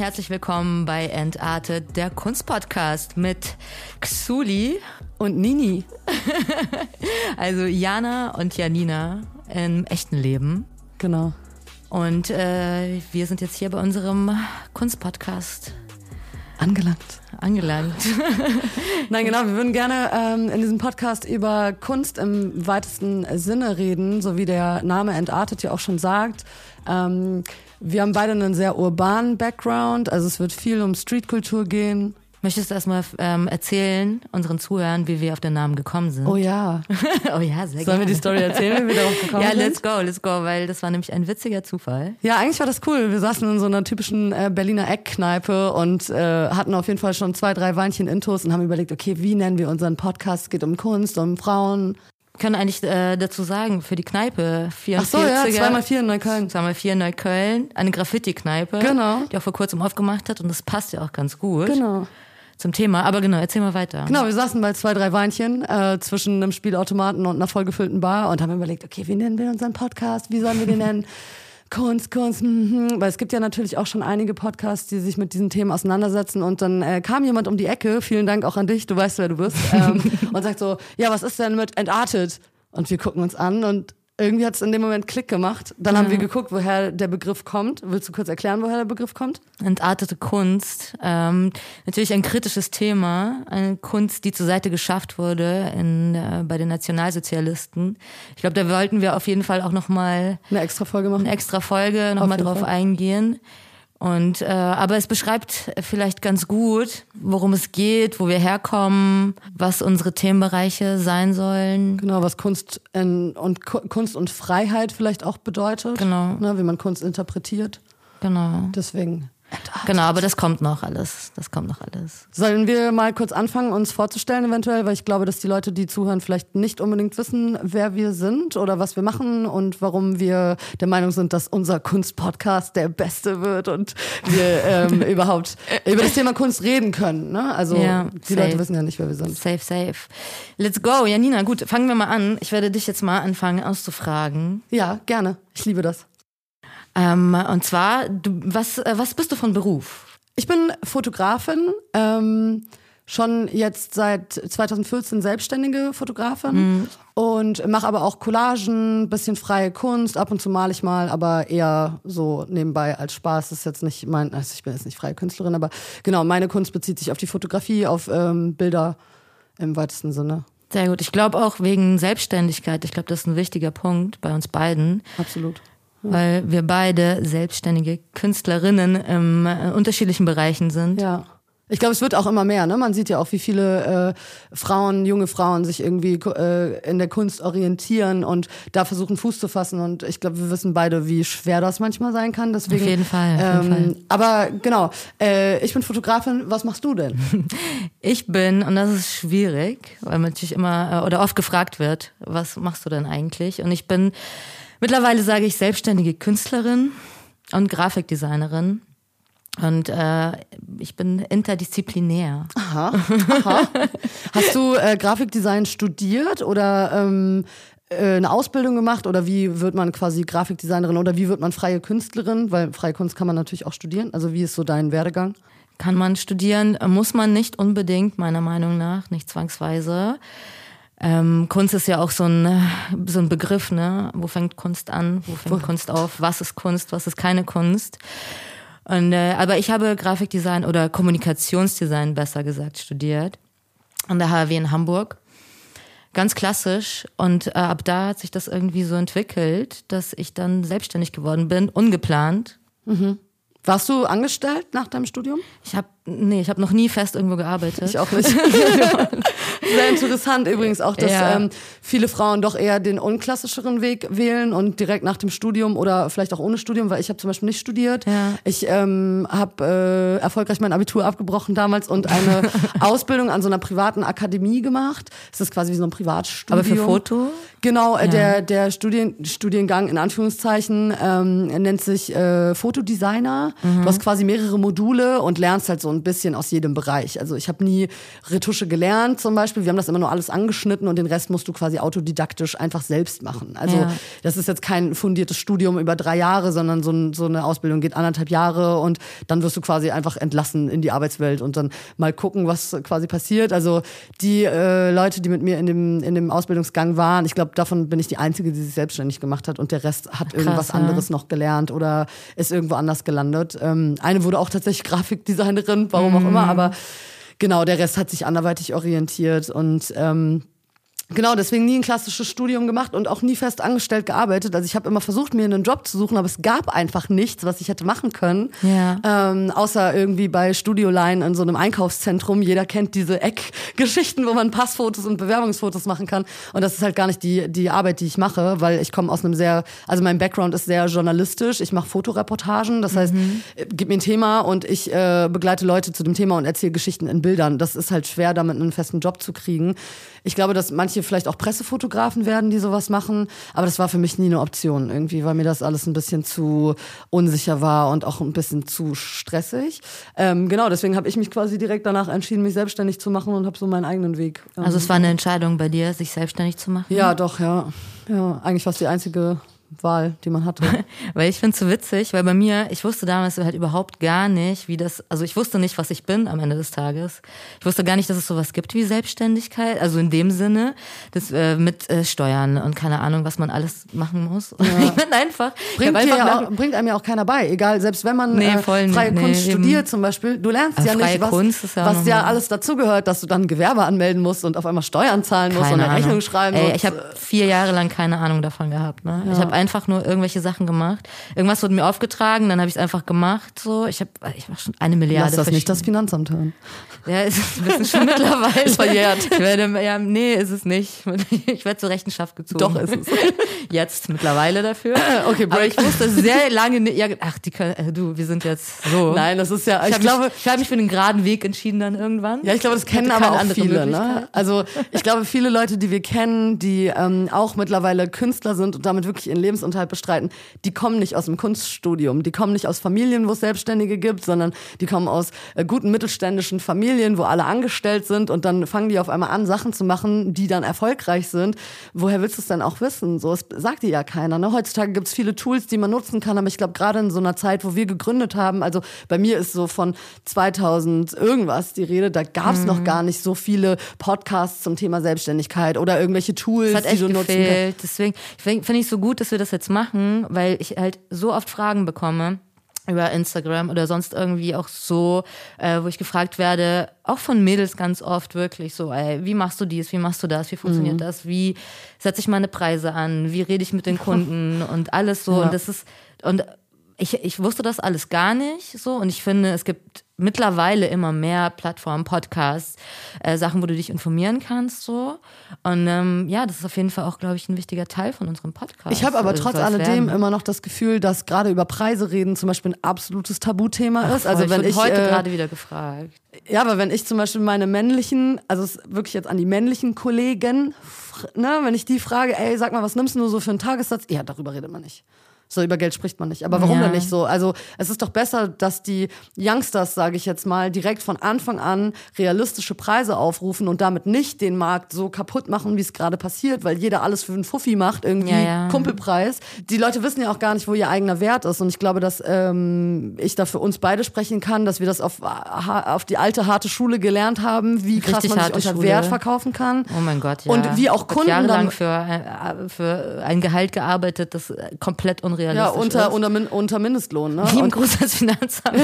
Herzlich willkommen bei Entartet, der Kunstpodcast mit Xuli und Nini. also Jana und Janina im echten Leben. Genau. Und äh, wir sind jetzt hier bei unserem Kunstpodcast angelangt. Angelangt. Nein, genau. Wir würden gerne ähm, in diesem Podcast über Kunst im weitesten Sinne reden, so wie der Name Entartet ja auch schon sagt. Ähm, wir haben beide einen sehr urbanen Background, also es wird viel um Streetkultur gehen. Möchtest du erstmal ähm, erzählen, unseren Zuhörern, wie wir auf den Namen gekommen sind? Oh ja. oh ja, sehr Sollen gerne. wir die Story erzählen, wie wir darauf gekommen ja, sind? Ja, let's go, let's go, weil das war nämlich ein witziger Zufall. Ja, eigentlich war das cool. Wir saßen in so einer typischen äh, Berliner Eckkneipe und äh, hatten auf jeden Fall schon zwei, drei Weinchen Intos und haben überlegt, okay, wie nennen wir unseren Podcast? Es geht um Kunst, um Frauen können eigentlich äh, dazu sagen, für die Kneipe 44 Ach so, ja, 2x4 in Neukölln. 2x4 in Neukölln, eine Graffiti-Kneipe, genau. die auch vor kurzem aufgemacht hat und das passt ja auch ganz gut. Genau. Zum Thema, aber genau, erzähl mal weiter. Genau, wir saßen bei zwei, drei Weinchen äh, zwischen einem Spielautomaten und einer vollgefüllten Bar und haben überlegt, okay, wie nennen wir unseren Podcast? Wie sollen wir den nennen? Kunst, Kunst, mhm. weil es gibt ja natürlich auch schon einige Podcasts, die sich mit diesen Themen auseinandersetzen und dann äh, kam jemand um die Ecke, vielen Dank auch an dich, du weißt, wer du bist, ähm, und sagt so, ja, was ist denn mit Entartet? Und wir gucken uns an und irgendwie hat es in dem Moment Klick gemacht. Dann ja. haben wir geguckt, woher der Begriff kommt. Willst du kurz erklären, woher der Begriff kommt? Entartete Kunst. Ähm, natürlich ein kritisches Thema. Eine Kunst, die zur Seite geschafft wurde in, äh, bei den Nationalsozialisten. Ich glaube, da wollten wir auf jeden Fall auch nochmal eine extra Folge machen. Eine extra Folge nochmal drauf Fall. eingehen. Und äh, aber es beschreibt vielleicht ganz gut, worum es geht, wo wir herkommen, was unsere Themenbereiche sein sollen. Genau, was Kunst in, und Kunst und Freiheit vielleicht auch bedeutet. Genau. Ne, wie man Kunst interpretiert. Genau. Deswegen. Genau, aber das kommt noch alles. Das kommt noch alles. Sollen wir mal kurz anfangen, uns vorzustellen, eventuell, weil ich glaube, dass die Leute, die zuhören, vielleicht nicht unbedingt wissen, wer wir sind oder was wir machen und warum wir der Meinung sind, dass unser Kunstpodcast der beste wird und wir ähm, überhaupt über das Thema Kunst reden können. Ne? Also ja, die safe. Leute wissen ja nicht, wer wir sind. Safe, safe. Let's go. Janina, gut, fangen wir mal an. Ich werde dich jetzt mal anfangen auszufragen. Ja, gerne. Ich liebe das. Ähm, und zwar, du, was, äh, was bist du von Beruf? Ich bin Fotografin, ähm, schon jetzt seit 2014 selbstständige Fotografin mhm. und mache aber auch Collagen, bisschen freie Kunst. Ab und zu male ich mal, aber eher so nebenbei als Spaß. Das ist jetzt nicht mein, also ich bin jetzt nicht freie Künstlerin, aber genau, meine Kunst bezieht sich auf die Fotografie, auf ähm, Bilder im weitesten Sinne. Sehr gut. Ich glaube auch wegen Selbstständigkeit. Ich glaube, das ist ein wichtiger Punkt bei uns beiden. Absolut weil wir beide selbstständige Künstlerinnen in äh, unterschiedlichen Bereichen sind. Ja. Ich glaube, es wird auch immer mehr. Ne? Man sieht ja auch, wie viele äh, Frauen, junge Frauen sich irgendwie äh, in der Kunst orientieren und da versuchen Fuß zu fassen. Und ich glaube, wir wissen beide, wie schwer das manchmal sein kann. Deswegen, auf jeden Fall. Auf jeden ähm, Fall. Aber genau, äh, ich bin Fotografin. Was machst du denn? Ich bin, und das ist schwierig, weil man natürlich immer äh, oder oft gefragt wird, was machst du denn eigentlich? Und ich bin Mittlerweile sage ich selbstständige Künstlerin und Grafikdesignerin. Und äh, ich bin interdisziplinär. Aha. aha. Hast du äh, Grafikdesign studiert oder ähm, äh, eine Ausbildung gemacht oder wie wird man quasi Grafikdesignerin oder wie wird man freie Künstlerin? Weil freie Kunst kann man natürlich auch studieren. Also wie ist so dein Werdegang? Kann man studieren, muss man nicht unbedingt, meiner Meinung nach, nicht zwangsweise. Ähm, Kunst ist ja auch so ein, so ein Begriff, ne? Wo fängt Kunst an? Wo fängt Kunst auf? Was ist Kunst? Was ist keine Kunst? Und, äh, aber ich habe Grafikdesign oder Kommunikationsdesign besser gesagt studiert an der HW in Hamburg. Ganz klassisch. Und äh, ab da hat sich das irgendwie so entwickelt, dass ich dann selbstständig geworden bin, ungeplant. Mhm. Warst du angestellt nach deinem Studium? Ich habe nee, ich habe noch nie fest irgendwo gearbeitet. Ich auch nicht. Sehr interessant übrigens auch, dass ja. ähm, viele Frauen doch eher den unklassischeren Weg wählen und direkt nach dem Studium oder vielleicht auch ohne Studium, weil ich habe zum Beispiel nicht studiert. Ja. Ich ähm, habe äh, erfolgreich mein Abitur abgebrochen damals und eine Ausbildung an so einer privaten Akademie gemacht. Es ist quasi wie so ein Privatstudium. Aber für Foto? Genau, äh, ja. der der Studien, Studiengang in Anführungszeichen ähm, nennt sich äh, Fotodesigner. Mhm. Du hast quasi mehrere Module und lernst halt so ein bisschen aus jedem Bereich. Also ich habe nie Retusche gelernt zum Beispiel. Wir haben das immer nur alles angeschnitten und den Rest musst du quasi autodidaktisch einfach selbst machen. Also Ja. das ist jetzt kein fundiertes Studium über drei Jahre, sondern so, ein, so eine Ausbildung geht anderthalb Jahre und dann wirst du quasi einfach entlassen in die Arbeitswelt und dann mal gucken, was quasi passiert. Also die äh, Leute, die mit mir in dem, in dem Ausbildungsgang waren, ich glaube, davon bin ich die Einzige, die sich selbstständig gemacht hat und der Rest hat irgendwas ja. anderes noch gelernt oder ist irgendwo anders gelandet. Ähm, eine wurde auch tatsächlich Grafikdesignerin, warum auch immer, aber genau, der Rest hat sich anderweitig orientiert und ähm, Genau, deswegen nie ein klassisches Studium gemacht und auch nie fest angestellt gearbeitet. Also ich habe immer versucht, mir einen Job zu suchen, aber es gab einfach nichts, was ich hätte machen können. Ja. Ähm, außer irgendwie bei Studioline in so einem Einkaufszentrum. Jeder kennt diese Eckgeschichten, wo man Passfotos und Bewerbungsfotos machen kann. Und das ist halt gar nicht die, die Arbeit, die ich mache, weil ich komme aus einem sehr, also mein Background ist sehr journalistisch. Ich mache Fotoreportagen. Das heißt, äh, gib mir ein Thema und ich äh, begleite Leute zu dem Thema und erzähle Geschichten in Bildern. Das ist halt schwer, damit einen festen Job zu kriegen. Ich glaube, dass manche vielleicht auch Pressefotografen werden, die sowas machen. Aber das war für mich nie eine Option irgendwie, weil mir das alles ein bisschen zu unsicher war und auch ein bisschen zu stressig. Ähm, genau, deswegen habe ich mich quasi direkt danach entschieden, mich selbstständig zu machen und habe so meinen eigenen Weg. Ähm, Also es war eine Entscheidung bei dir, sich selbstständig zu machen? ja, doch, ja. Ja, eigentlich fast die einzige Wahl, die man hatte. Weil ich finde es so witzig, weil bei mir, ich wusste damals halt überhaupt gar nicht, wie das, also ich wusste nicht, was ich bin am Ende des Tages. Ich wusste gar nicht, dass es sowas gibt wie Selbstständigkeit, also in dem Sinne, das äh, mit äh, Steuern und keine Ahnung, was man alles machen muss. Ich bin einfach, ich Bringt, einfach ja auch, bringt einem ja auch keiner bei. Egal, selbst wenn man Nee, äh, freie Nee, Kunst eben. studiert zum Beispiel, du lernst ja nicht, was, Kunst ist ja was ja alles dazugehört, dass du dann Gewerbe anmelden musst und auf einmal Steuern zahlen musst und keine eine Rechnung Ahnung. schreiben Ey, musst. ich habe vier Jahre lang keine Ahnung davon gehabt. Ne? Ich habe einfach nur irgendwelche Sachen gemacht. Irgendwas wurde mir aufgetragen, dann habe ich es einfach gemacht. So, ich habe, ich mach schon eine Milliarde. Lass das nicht das Finanzamt hören. Ja, es ist ein bisschen schon mittlerweile. Ist verjährt. Ich werde, ja, nee, ist es nicht. Ich werde zur Rechenschaft gezogen. Doch, ist es. Jetzt mittlerweile dafür. Okay, Aber break. ich wusste sehr lange nicht. Ja, ach, die können, äh, du, wir sind jetzt so. Nein, das ist ja, Ich, ich, hab glaube, mich, ich habe mich für den geraden Weg entschieden dann irgendwann. Ja, ich glaube, das kennen aber auch andere viele. Ne? Also ich glaube, viele Leute, die wir kennen, die ähm, auch mittlerweile Künstler sind und damit wirklich ihren Lebensunterhalt bestreiten, die kommen nicht aus dem Kunststudium. Die kommen nicht aus Familien, wo es Selbstständige gibt, sondern die kommen aus äh, guten mittelständischen Familien, wo alle angestellt sind und dann fangen die auf einmal an, Sachen zu machen, die dann erfolgreich sind. Woher willst du es denn auch wissen? So, es sagt dir ja keiner. Ne? Heutzutage gibt es viele Tools, die man nutzen kann, aber ich glaube, gerade in so einer Zeit, wo wir gegründet haben, also bei mir ist so von 2000 irgendwas die Rede, da gab es Mhm. noch gar nicht so viele Podcasts zum Thema Selbstständigkeit oder irgendwelche Tools, die du nutzen kannst. gefehlt. Deswegen finde find ich so gut, dass wir das jetzt machen, weil ich halt so oft Fragen bekomme über Instagram oder sonst irgendwie auch so, äh, wo ich gefragt werde, auch von Mädels ganz oft wirklich so, ey, wie machst du dies, wie machst du das, wie funktioniert Mhm. das, wie setze ich meine Preise an, wie rede ich mit den Kunden und alles so Ja. und das ist und ich, ich wusste das alles gar nicht so und ich finde, es gibt mittlerweile immer mehr Plattformen, Podcasts, äh, Sachen, wo du dich informieren kannst so und ähm, ja, das ist auf jeden Fall auch, glaube ich, ein wichtiger Teil von unserem Podcast. Ich habe aber Also trotz alledem werden. immer noch das Gefühl, dass gerade über Preise reden zum Beispiel ein absolutes Tabuthema ist. Voll, Also wenn ich heute äh, gerade wieder gefragt. Ja, aber wenn ich zum Beispiel meine männlichen, also wirklich jetzt an die männlichen Kollegen, ne, wenn ich die frage, ey, sag mal, was nimmst du nur so für einen Tagessatz? Ja, darüber redet man nicht. So, über Geld spricht man nicht. Aber warum Ja. denn nicht so? Also, es ist doch besser, dass die Youngsters, sage ich jetzt mal, direkt von Anfang an realistische Preise aufrufen und damit nicht den Markt so kaputt machen, wie es gerade passiert, weil jeder alles für einen Fuffi macht, irgendwie Ja, ja. Kumpelpreis. Die Leute wissen ja auch gar nicht, wo ihr eigener Wert ist. Und ich glaube, dass ähm, ich da für uns beide sprechen kann, dass wir das auf, ha- auf die alte harte Schule gelernt haben, wie krass Richtig man sich unter Schule. Wert verkaufen kann. Oh mein Gott, ja. Und wie auch Kunden jahrelang dann- für, äh, für ein Gehalt gearbeitet, das äh, komplett unrealistisch Ja, unter, ist. unter, unter Mindestlohn. Ne? Lieben Gruß als Finanzamt.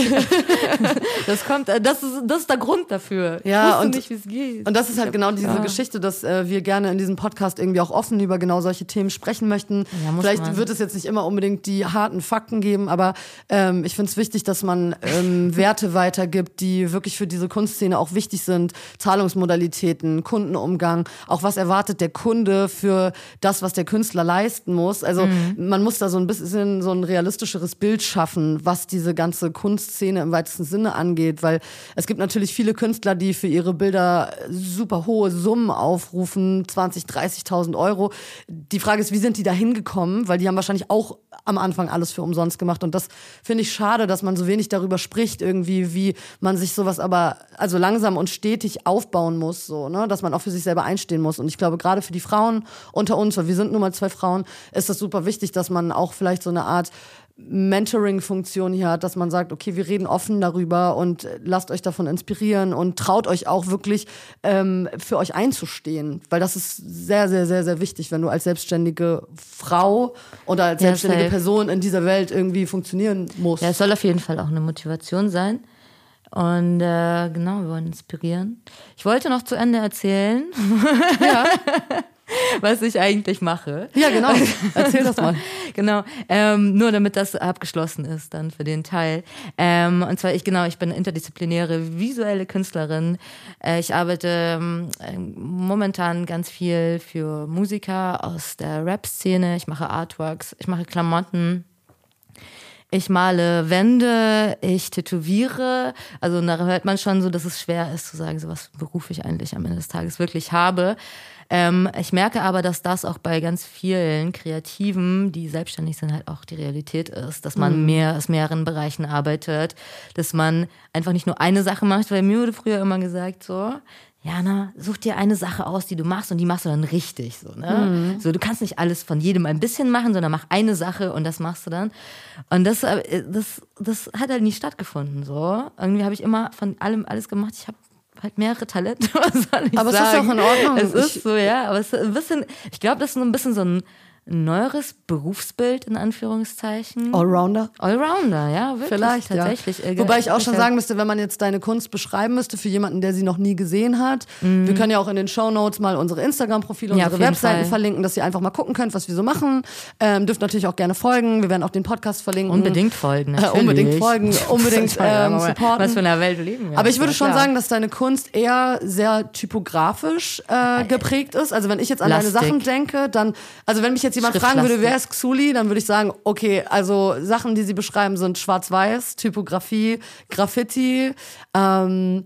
das kommt, äh, das ist, das ist der Grund dafür. Ja, und- nicht, wie es geht. und das ist halt genau diese Ja. Geschichte, dass äh, wir gerne in diesem Podcast irgendwie auch offen über genau solche Themen sprechen möchten. Ja, Vielleicht man. wird es jetzt nicht immer unbedingt die harten Fakten geben, aber ähm, ich finde es wichtig, dass man ähm, Werte weitergibt, die wirklich für diese Kunstszene auch wichtig sind. Zahlungsmodalitäten, Kundenumgang, auch was erwartet der Kunde für das, was der Künstler leisten muss. Also Mhm. man muss da so ein bisschen, bisschen so ein realistischeres Bild schaffen, was diese ganze Kunstszene im weitesten Sinne angeht, weil es gibt natürlich viele Künstler, die für ihre Bilder super hohe Summen aufrufen, 20, 30.000 Euro. Die Frage ist, wie sind die da hingekommen? Weil die haben wahrscheinlich auch am Anfang alles für umsonst gemacht und das finde ich schade, dass man so wenig darüber spricht irgendwie, wie man sich sowas aber also langsam und stetig aufbauen muss, so, ne, dass man auch für sich selber einstehen muss und ich glaube gerade für die Frauen unter uns, weil wir sind nun mal zwei Frauen, ist das super wichtig, dass man auch vielleicht so eine Art Mentoring-Funktion hier hat, dass man sagt, okay, wir reden offen darüber und lasst euch davon inspirieren und traut euch auch wirklich ähm, für euch einzustehen, weil das ist sehr, sehr, sehr, sehr wichtig, wenn du als selbstständige Frau oder als ja, selbstständige safe. Person in dieser Welt irgendwie funktionieren musst. Ja, es soll auf jeden Fall auch eine Motivation sein. Und äh, genau, wir wollen inspirieren. Ich wollte noch zu Ende erzählen. Ja. was ich eigentlich mache. Ja, genau. Erzähl das mal. genau. Ähm, nur damit das abgeschlossen ist dann für den Teil. Ähm, und zwar ich genau, ich bin interdisziplinäre visuelle Künstlerin. Äh, ich arbeite ähm, momentan ganz viel für Musiker aus der Rap-Szene. Ich mache Artworks, ich mache Klamotten. Ich male Wände, ich tätowiere. Also da hört man schon so, dass es schwer ist zu sagen, so was Beruf ich eigentlich am Ende des Tages wirklich habe. Ähm, ich merke aber, dass das auch bei ganz vielen Kreativen, die selbstständig sind, halt auch die Realität ist, dass man mhm. mehr aus mehreren Bereichen arbeitet, dass man einfach nicht nur eine Sache macht, weil mir wurde früher immer gesagt, so, Jana, such dir eine Sache aus, die du machst und die machst du dann richtig. So, ne? Mhm. so, du kannst nicht alles von jedem ein bisschen machen, sondern mach eine Sache und das machst du dann. Und das, äh, das, das hat halt nie stattgefunden. So. Irgendwie habe ich immer von allem alles gemacht. Ich habe halt mehrere Talente, was soll ich aber sagen. Aber es ist auch in Ordnung. Es ist so, ja, aber es ist ein bisschen, ich glaube, das ist so ein bisschen so ein neueres Berufsbild in Anführungszeichen. Allrounder? Allrounder, ja, wirklich. Vielleicht, tatsächlich. Ja. Wobei ich auch schon sagen müsste, wenn man jetzt deine Kunst beschreiben müsste für jemanden, der sie noch nie gesehen hat. Mhm. Wir können ja auch in den Show Notes mal unsere Instagram-Profile, ja, unsere Webseiten Fall. verlinken, dass ihr einfach mal gucken könnt, was wir so machen. Ähm, dürft natürlich auch gerne folgen. Wir werden auch den Podcast verlinken. Unbedingt folgen. Äh, unbedingt folgen, unbedingt ähm, supporten. Was für eine Welt leben wir. Aber ich würde schon klar. sagen, dass deine Kunst eher sehr typografisch äh, geprägt ist. Also wenn ich jetzt an Plastik. deine Sachen denke, dann, also wenn mich jetzt jemand fragen würde, wer ist Xuli, dann würde ich sagen, okay, also Sachen, die sie beschreiben, sind schwarz-weiß, Typografie, Graffiti, ähm,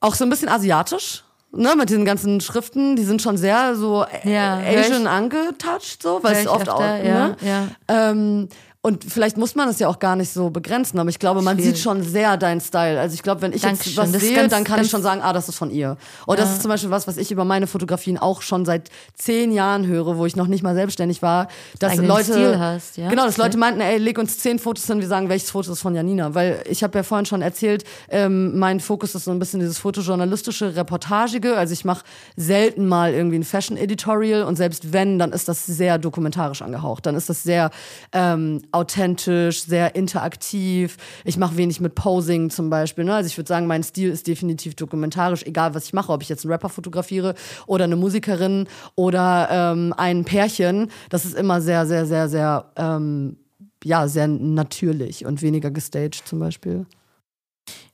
auch so ein bisschen asiatisch. Ne, mit diesen ganzen Schriften, die sind schon sehr so ja, Asian angetouched, so, weil es oft öfter, auch, ne? ja, ja. Ähm, und vielleicht muss man es ja auch gar nicht so begrenzen, aber ich glaube, man Schwierig. sieht schon sehr deinen Style. Also ich glaube, wenn ich Dankeschön. jetzt was sehe, ganz, dann kann ich schon sagen, ah, das ist von ihr. Und ja. das ist zum Beispiel was, was ich über meine Fotografien auch schon seit zehn Jahren höre, wo ich noch nicht mal selbstständig war, dass Leute, Stil hast, ja? genau, dass Leute meinten, ey, leg uns zehn Fotos hin, wir sagen, welches Foto ist von Janina, weil ich habe ja vorhin schon erzählt, ähm, mein Fokus ist so ein bisschen dieses fotojournalistische, reportagige. Also ich mache selten mal irgendwie ein Fashion Editorial und selbst wenn, dann ist das sehr dokumentarisch angehaucht. Dann ist das sehr ähm, authentisch, sehr interaktiv. Ich mache wenig mit Posing zum Beispiel. Ne? Also ich würde sagen, mein Stil ist definitiv dokumentarisch, egal was ich mache, ob ich jetzt einen Rapper fotografiere oder eine Musikerin oder ähm, ein Pärchen. Das ist immer sehr, sehr, sehr, sehr, ähm, ja, sehr natürlich und weniger gestaged zum Beispiel.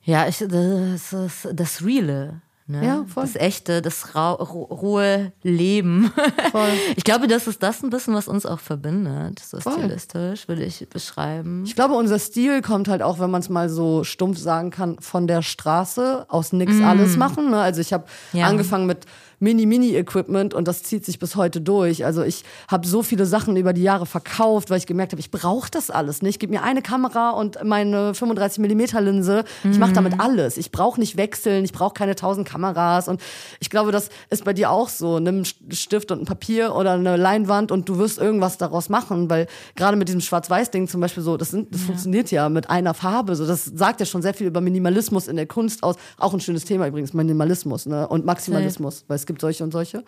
Ja, ich, das ist das Reale. Ne? Ja, voll. Das echte, das rohe Leben. Voll. Ich glaube, das ist das ein bisschen, was uns auch verbindet. So voll. stilistisch, würde ich beschreiben. Ich glaube, unser Stil kommt halt auch, wenn man es mal so stumpf sagen kann, von der Straße aus nix mm. alles machen. Ne? Also ich habe ja. angefangen mit Mini-Mini-Equipment und das zieht sich bis heute durch. Also ich habe so viele Sachen über die Jahre verkauft, weil ich gemerkt habe, ich brauche das alles nicht. Gib mir eine Kamera und meine 35 mm Linse. Ich mache damit mhm. alles. Ich brauche nicht wechseln, ich brauche keine tausend Kameras. Und ich glaube, das ist bei dir auch so. Nimm einen Stift und ein Papier oder eine Leinwand und du wirst irgendwas daraus machen, weil gerade mit diesem Schwarz-Weiß-Ding zum Beispiel so, das, sind, das ja. funktioniert ja mit einer Farbe. So, das sagt ja schon sehr viel über Minimalismus in der Kunst aus. Auch ein schönes Thema übrigens, Minimalismus ne? und Maximalismus, weil es gibt solche und solche.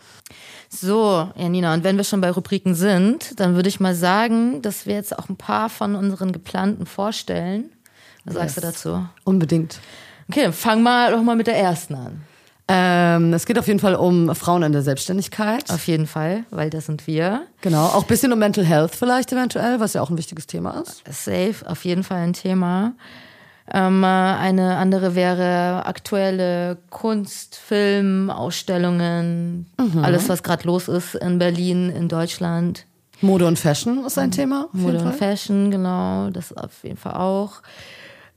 So, Janina, und wenn wir schon bei Rubriken sind, dann würde ich mal sagen, dass wir jetzt auch ein paar von unseren geplanten vorstellen. Was yes. sagst du dazu? Unbedingt. Okay, dann fang mal doch mal mit der ersten an. Ähm, es geht auf jeden Fall um Frauen in der Selbstständigkeit. Auf jeden Fall, weil das sind wir. Genau, auch ein bisschen um Mental Health vielleicht eventuell, was ja auch ein wichtiges Thema ist. Safe, auf jeden Fall ein Thema. Ähm, eine andere wäre aktuelle Kunst, Film, Ausstellungen, mhm. alles, was gerade los ist in Berlin, in Deutschland. Mode und Fashion ist ein Thema. Mode und Fashion, genau, das auf jeden Fall auch.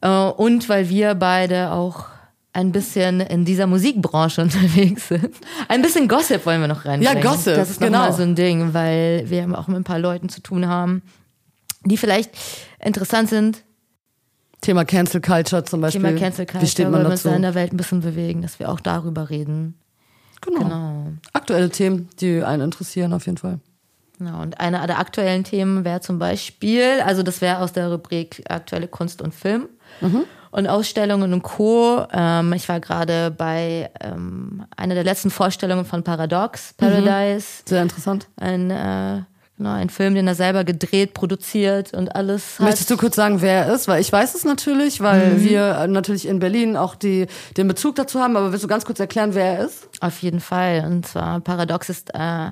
Äh, und weil wir beide auch ein bisschen in dieser Musikbranche unterwegs sind. Ein bisschen Gossip wollen wir noch reinbringen. Ja, Gossip, Das ist genau. nochmal so ein Ding, weil wir auch mit ein paar Leuten zu tun haben, die vielleicht interessant sind. Thema Cancel Culture zum Beispiel. Thema Cancel Culture, Wie steht man weil wir uns dazu? da in der Welt ein bisschen bewegen, dass wir auch darüber reden. Genau. Genau. Aktuelle Themen, die einen interessieren auf jeden Fall. Genau, und einer der aktuellen Themen wäre zum Beispiel, also das wäre aus der Rubrik aktuelle Kunst und Film und Ausstellungen und Co. Ähm, ich war gerade bei ähm, einer der letzten Vorstellungen von Paradox, Paradise, Sehr interessant. ein, äh, genau, ein Film, den er selber gedreht, produziert und alles hat. Möchtest du kurz sagen, wer er ist? Weil ich weiß es natürlich, weil Mhm. wir äh, natürlich in Berlin auch die, den Bezug dazu haben, aber willst du ganz kurz erklären, wer er ist? Auf jeden Fall. Und zwar Paradox ist äh,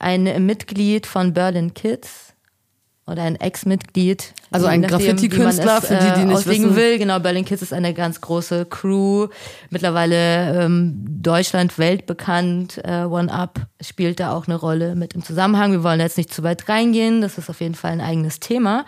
ein Mitglied von Berlin Kids oder ein Ex-Mitglied. Also ein Graffiti-Künstler, für die, die äh, nicht auslegen wissen. will. Genau, Berlin Kids ist eine ganz große Crew. Mittlerweile ähm, Deutschland weltbekannt. Äh, One Up spielt da auch eine Rolle mit im Zusammenhang. Wir wollen jetzt nicht zu weit reingehen. Das ist auf jeden Fall ein eigenes Thema.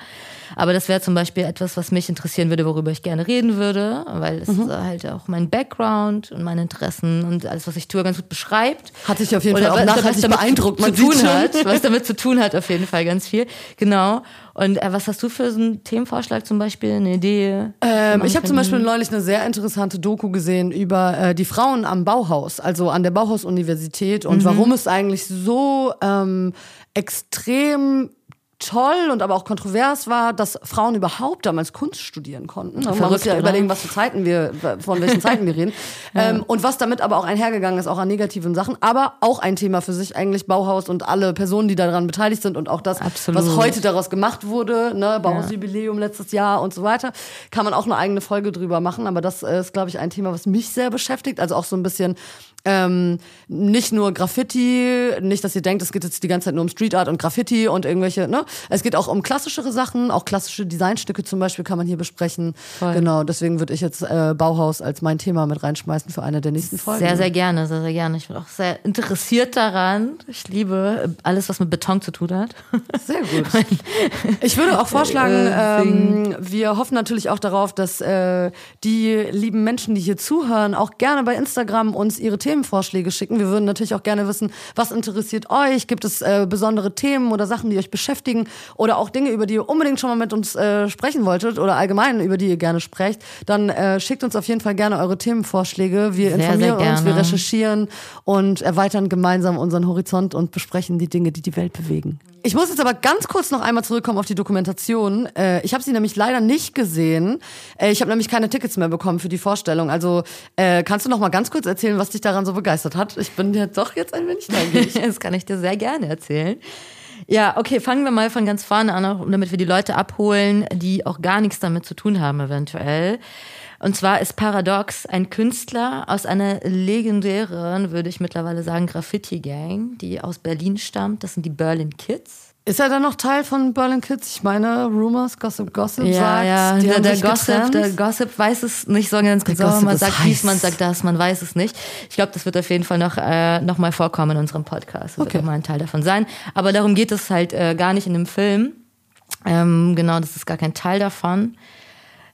Aber das wäre zum Beispiel etwas, was mich interessieren würde, worüber ich gerne reden würde, weil es Mhm. halt auch mein Background und meine Interessen und alles, was ich tue, ganz gut beschreibt. Hat dich auf jeden Oder Fall auch nachhaltig damit beeindruckt. Zu tun schon. hat, was damit zu tun hat, auf jeden Fall ganz viel. Genau. Und äh, was hast du für so einen Themenvorschlag zum Beispiel, eine Idee? Ähm, ich habe zum Beispiel neulich eine sehr interessante Doku gesehen über äh, die Frauen am Bauhaus, also an der Bauhaus-Universität und warum es eigentlich so ähm, extrem toll und aber auch kontrovers war, dass Frauen überhaupt damals Kunst studieren konnten. Man muss Verrückt, ja oder? überlegen, was für Zeiten wir, von welchen Zeiten wir reden. ähm, und was damit aber auch einhergegangen ist, auch an negativen Sachen. Aber auch ein Thema für sich eigentlich, Bauhaus und alle Personen, die daran beteiligt sind und auch das, Absolut. was heute daraus gemacht wurde, ne, Bauhausjubiläum letztes Jahr und so weiter, kann man auch eine eigene Folge drüber machen. Aber das äh, ist, glaube ich, ein Thema, was mich sehr beschäftigt. Also auch so ein bisschen ähm, nicht nur Graffiti, nicht, dass ihr denkt, es geht jetzt die ganze Zeit nur um Street Art und Graffiti und irgendwelche, ne? Es geht auch um klassischere Sachen, auch klassische Designstücke zum Beispiel kann man hier besprechen. Voll. Genau, deswegen würde ich jetzt äh, Bauhaus als mein Thema mit reinschmeißen für eine der nächsten Folgen. Sehr, sehr gerne, sehr, sehr gerne. Ich bin auch sehr interessiert daran. Ich liebe äh, alles, was mit Beton zu tun hat. Sehr gut. Ich würde auch vorschlagen, ähm, wir hoffen natürlich auch darauf, dass äh, die lieben Menschen, die hier zuhören, auch gerne bei Instagram uns ihre Themenvorschläge schicken. Wir würden natürlich auch gerne wissen, was interessiert euch? Gibt es äh, besondere Themen oder Sachen, die euch beschäftigen? Oder auch Dinge, über die ihr unbedingt schon mal mit uns äh, sprechen wolltet oder allgemein, über die ihr gerne sprecht? Dann äh, schickt uns auf jeden Fall gerne eure Themenvorschläge. Wir Sehr, informieren sehr uns, wir recherchieren und erweitern gemeinsam unseren Horizont und besprechen die Dinge, die die Welt bewegen. Ich muss jetzt aber ganz kurz noch einmal zurückkommen auf die Dokumentation. Äh, ich habe sie nämlich leider nicht gesehen. Äh, ich habe nämlich keine Tickets mehr bekommen für die Vorstellung. Also äh, kannst du noch mal ganz kurz erzählen, was dich daran so begeistert hat? Ich bin ja doch jetzt ein wenig neugierig. Das kann ich dir sehr gerne erzählen. Ja, okay, fangen wir mal von ganz vorne an, damit wir die Leute abholen, die auch gar nichts damit zu tun haben, eventuell. Und zwar ist Paradox ein Künstler aus einer legendären, würde ich mittlerweile sagen, Graffiti-Gang, die aus Berlin stammt. Das sind die Berlin Kids. Ist er dann noch Teil von Berlin Kids? Ich meine, Rumors, Gossip, Gossip Ja, sagt, ja, die der, der Gossip, getrennt. der Gossip weiß es nicht so ganz genau. Gossip Man sagt dies, heiß. man sagt das, man weiß es nicht. Ich glaube, das wird auf jeden Fall noch, äh, noch mal vorkommen in unserem Podcast. Das Okay. wird auch mal ein Teil davon sein. Aber darum geht es halt äh, gar nicht in dem Film. Ähm, genau, das ist gar kein Teil davon.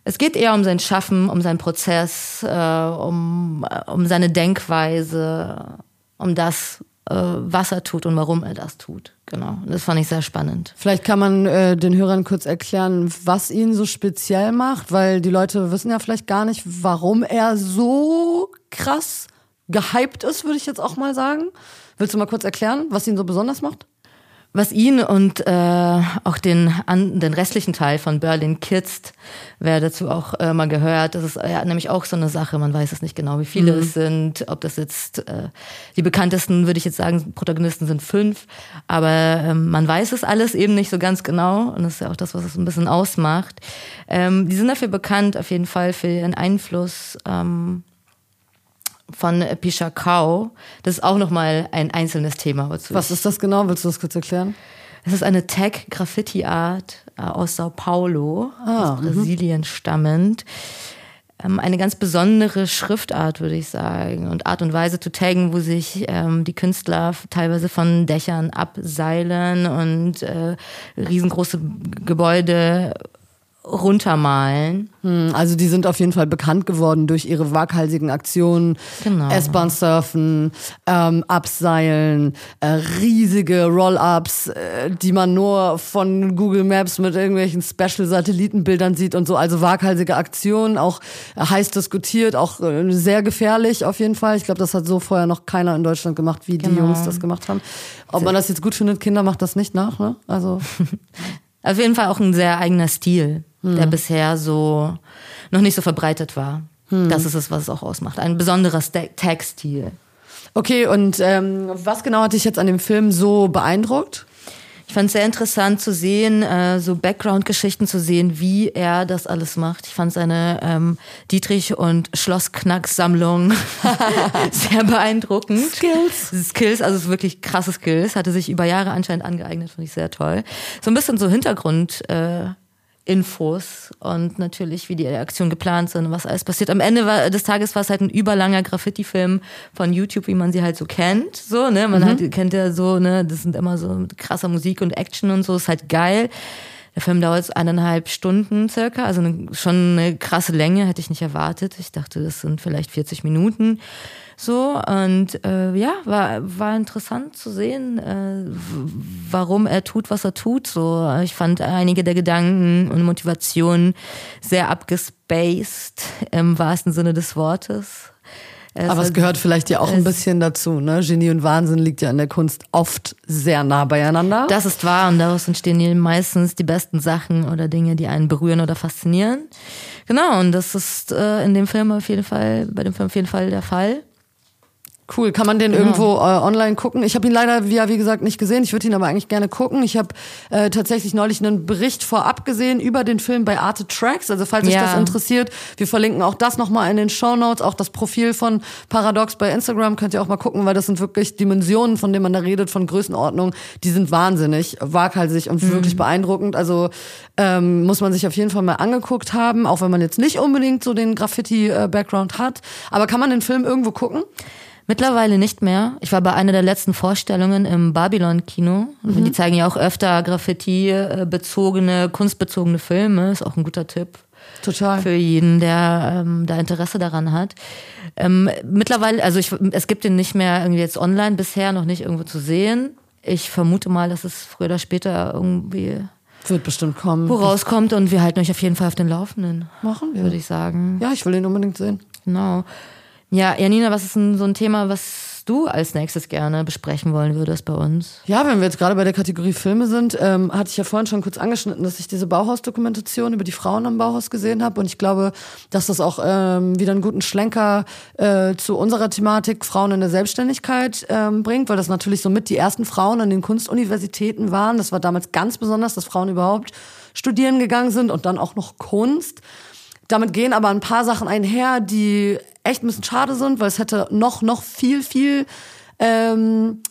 Es geht eher um sein Schaffen, um seinen Prozess, äh, um, äh, um seine Denkweise, um das, was er tut und warum er das tut. Genau. Und das fand ich sehr spannend. Vielleicht kann man äh, den Hörern kurz erklären, was ihn so speziell macht, weil die Leute wissen ja vielleicht gar nicht, warum er so krass gehypt ist, würde ich jetzt auch mal sagen. Willst du mal kurz erklären, was ihn so besonders macht? Was ihn und äh, auch den, an, den restlichen Teil von Berlin Kids, wer dazu auch äh, mal gehört, das ist ja, nämlich auch so eine Sache, man weiß es nicht genau, wie viele es sind, ob das jetzt, äh, die bekanntesten, würde ich jetzt sagen, Protagonisten sind fünf, aber ähm, man weiß es alles eben nicht so ganz genau. Und das ist ja auch das, was es ein bisschen ausmacht. Ähm, die sind dafür bekannt, auf jeden Fall für ihren Einfluss ähm, von Pichakau. Das ist auch nochmal ein einzelnes Thema. Was ist das genau? Willst du das kurz erklären? es ist eine Tag-Graffiti-Art äh, aus Sao Paulo, Ah, aus Brasilien stammend. ähm, eine ganz besondere Schriftart, würde ich sagen, und Art und Weise zu taggen, wo sich ähm, die Künstler teilweise von Dächern abseilen und äh, riesengroße Gebäude runtermalen. Hm, also die sind auf jeden Fall bekannt geworden durch ihre waghalsigen Aktionen, genau. S-Bahn surfen, ähm, Abseilen, äh, riesige Roll-ups, äh, die man nur von Google Maps mit irgendwelchen Special-Satellitenbildern sieht und so. Also waghalsige Aktionen, auch heiß diskutiert, auch äh, sehr gefährlich auf jeden Fall. Ich glaube, das hat so vorher noch keiner in Deutschland gemacht, wie genau. die Jungs das gemacht haben. Ob man das jetzt gut findet, Kinder macht das nicht nach, ne? Also auf jeden Fall auch ein sehr eigener Stil hm. der bisher so noch nicht so verbreitet war. Hm. Das ist es, was es auch ausmacht. Ein besonderer Textil. Okay, und ähm, was genau hat dich jetzt an dem Film so beeindruckt? Ich fand es sehr interessant zu sehen, äh, so Background-Geschichten zu sehen, wie er das alles macht. Ich fand seine ähm, Dietrich und Schlossknack-Sammlung sehr beeindruckend. Skills. Skills, also wirklich krasse Skills. Hatte sich über Jahre anscheinend angeeignet, fand ich sehr toll. So ein bisschen so Hintergrund. Äh, Infos und natürlich, wie die Aktionen geplant sind und was alles passiert. Am Ende war, des Tages war es halt ein überlanger Graffiti-Film von YouTube, wie man sie halt so kennt. So, ne? Man mhm. hat, kennt ja so, ne, das sind immer so krasser Musik und Action und so, ist halt geil. Der Film dauert eineinhalb Stunden circa, also eine, schon eine krasse Länge, hätte ich nicht erwartet. Ich dachte, das sind vielleicht 40 Minuten. So, und äh, ja, war, war interessant zu sehen, äh, warum er tut, was er tut. So, ich fand einige der Gedanken und Motivationen sehr abgespaced im wahrsten Sinne des Wortes. Es Aber es gehört vielleicht ja auch ein bisschen dazu, ne? Genie und Wahnsinn liegt ja in der Kunst oft sehr nah beieinander. Das ist wahr und daraus entstehen meistens die besten Sachen oder Dinge, die einen berühren oder faszinieren. Genau, und das ist äh, in dem Film auf jeden Fall, bei dem Film auf jeden Fall der Fall. Cool. Kann man den genau. irgendwo äh, online gucken? Ich habe ihn leider, wie, wie gesagt, nicht gesehen. Ich würde ihn aber eigentlich gerne gucken. Ich habe äh, tatsächlich neulich einen Bericht vorab gesehen über den Film bei Arte Tracks. Also falls euch ja. das interessiert, wir verlinken auch das nochmal in den Show Notes. Auch das Profil von Paradox bei Instagram könnt ihr auch mal gucken, weil das sind wirklich Dimensionen, von denen man da redet, von Größenordnung. Die sind wahnsinnig, waghalsig und mhm. wirklich beeindruckend. Also ähm, muss man sich auf jeden Fall mal angeguckt haben, auch wenn man jetzt nicht unbedingt so den Graffiti-Background hat. Aber kann man den Film irgendwo gucken? Mittlerweile nicht mehr. Ich war bei einer der letzten Vorstellungen im Babylon-Kino. Mhm. Die zeigen ja auch öfter Graffiti-bezogene, kunstbezogene Filme. Ist auch ein guter Tipp. Total. Für jeden, der ähm, da Interesse daran hat. Ähm, mittlerweile, also ich, es gibt den nicht mehr irgendwie jetzt online bisher, noch nicht irgendwo zu sehen. Ich vermute mal, dass es früher oder später irgendwie wird bestimmt kommen. Wo rauskommt und wir halten euch auf jeden Fall auf den Laufenden. Machen wir. Würde ich sagen. Ja, ich will den unbedingt sehen. Genau. Ja, Janina, was ist denn so ein Thema, was du als nächstes gerne besprechen wollen würdest bei uns? Ja, wenn wir jetzt gerade bei der Kategorie Filme sind, ähm, hatte ich ja vorhin schon kurz angeschnitten, dass ich diese Bauhaus-Dokumentation über die Frauen am Bauhaus gesehen habe. Und ich glaube, dass das auch ähm, wieder einen guten Schlenker äh, zu unserer Thematik Frauen in der Selbstständigkeit ähm, bringt, weil das natürlich so mit die ersten Frauen an den Kunstuniversitäten waren. Das war damals ganz besonders, dass Frauen überhaupt studieren gegangen sind und dann auch noch Kunst. Damit gehen aber ein paar Sachen einher, die echt ein bisschen schade sind, weil es hätte noch, noch viel, viel ähm,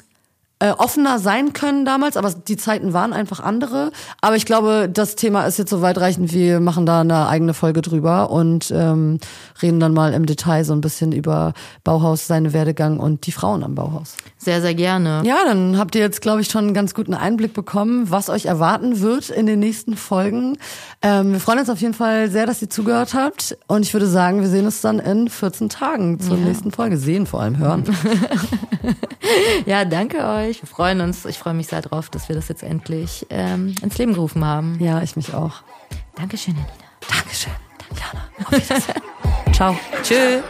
äh, offener sein können damals, aber die Zeiten waren einfach andere. Aber ich glaube, das Thema ist jetzt so weitreichend, wir machen da eine eigene Folge drüber und ähm, reden dann mal im Detail so ein bisschen über Bauhaus, seine Werdegang und die Frauen am Bauhaus. Sehr, sehr gerne. Ja, dann habt ihr jetzt, glaube ich, schon einen ganz guten Einblick bekommen, was euch erwarten wird in den nächsten Folgen. Ähm, wir freuen uns auf jeden Fall sehr, dass ihr zugehört habt und ich würde sagen, wir sehen uns dann in 14 Tagen zur ja. nächsten Folge. Sehen vor allem, hören. ja, danke euch euch. Wir freuen uns. Ich freue mich sehr drauf, dass wir das jetzt endlich ähm, ins Leben gerufen haben. Ja, ich mich auch. Dankeschön, Janina. Dankeschön. Jana. Ciao. Tschüss.